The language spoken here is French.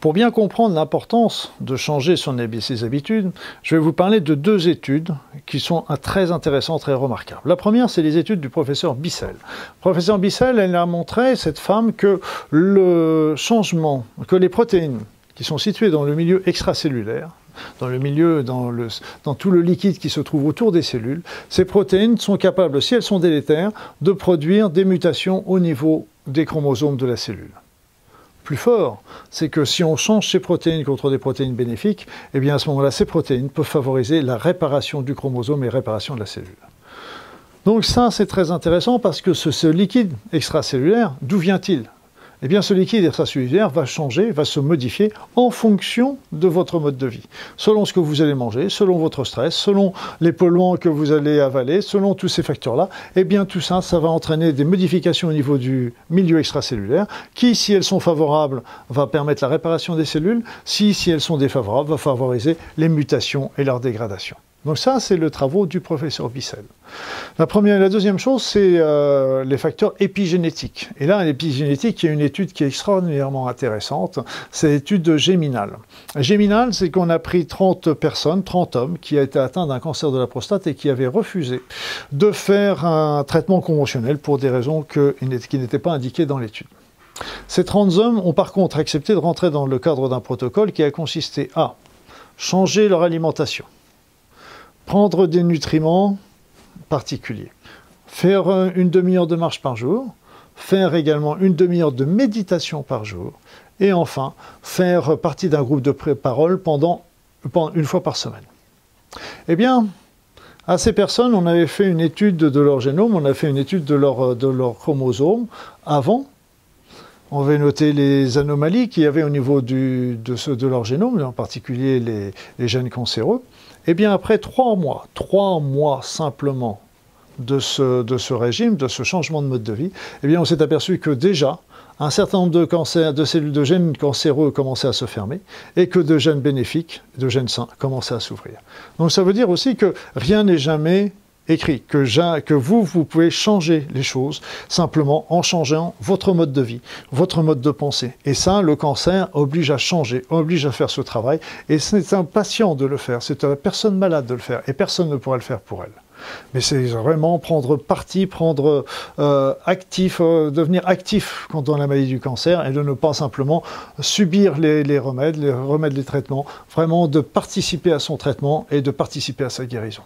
Pour bien comprendre l'importance de changer ses habitudes, je vais vous parler de deux études qui sont très intéressantes, très remarquables. La première, c'est les études du professeur Bissell. Le professeur Bissell, elle a montré, cette femme, que le changement, que les protéines qui sont situées dans le milieu extracellulaire, dans le milieu, dans, tout le liquide qui se trouve autour des cellules, ces protéines sont capables, si elles sont délétères, de produire des mutations au niveau des chromosomes de la cellule plus fort, c'est que si on change ces protéines contre des protéines bénéfiques, eh bien à ce moment-là, ces protéines peuvent favoriser la réparation du chromosome et réparation de la cellule. Donc ça, c'est très intéressant parce que ce liquide extracellulaire, d'où vient-il? Eh bien ce liquide extracellulaire va changer, va se modifier en fonction de votre mode de vie. Selon ce que vous allez manger, selon votre stress, selon les polluants que vous allez avaler, selon tous ces facteurs-là, eh bien tout ça, ça va entraîner des modifications au niveau du milieu extracellulaire qui, si elles sont favorables, va permettre la réparation des cellules, si, si elles sont défavorables, va favoriser les mutations et leur dégradation. Donc ça, c'est le travaux du professeur Bissell. La première la deuxième chose, c'est euh, les facteurs épigénétiques. Et là, l'épigénétique, il y a une étude qui est extraordinairement intéressante, c'est l'étude Géminal. Géminal, c'est qu'on a pris 30 personnes, 30 hommes, qui ont été atteints d'un cancer de la prostate et qui avaient refusé de faire un traitement conventionnel pour des raisons qui n'étaient pas indiquées dans l'étude. Ces 30 hommes ont par contre accepté de rentrer dans le cadre d'un protocole qui a consisté à changer leur alimentation, prendre des nutriments particuliers, faire une demi-heure de marche par jour, faire également une demi-heure de méditation par jour, et enfin faire partie d'un groupe de parole pendant, une fois par semaine. Eh bien, à ces personnes, on avait fait une étude de leur génome, on a fait une étude de leur, de leur chromosome avant. On avait noté les anomalies qu'il y avait au niveau de, leur génome, en particulier les, gènes cancéreux. Eh bien, après trois mois, trois mois simplement de ce, de ce régime, de ce changement de mode de vie, eh bien, on s'est aperçu que déjà, un certain nombre de, cancers, de cellules de gènes cancéreux commençaient à se fermer et que de gènes bénéfiques, de gènes sains, commençaient à s'ouvrir. Donc ça veut dire aussi que rien n'est jamais écrit, que, vous, vous pouvez changer les choses simplement en changeant votre mode de vie, votre mode de pensée. Et ça, le cancer oblige à changer, oblige à faire ce travail. Et c'est un patient de le faire, c'est à personne malade de le faire. Et personne ne pourra le faire pour elle. Mais c'est vraiment prendre parti, prendre euh, actif, euh, devenir actif quand on a la maladie du cancer et de ne pas simplement subir les remèdes, les remèdes, les traitements, vraiment de participer à son traitement et de participer à sa guérison.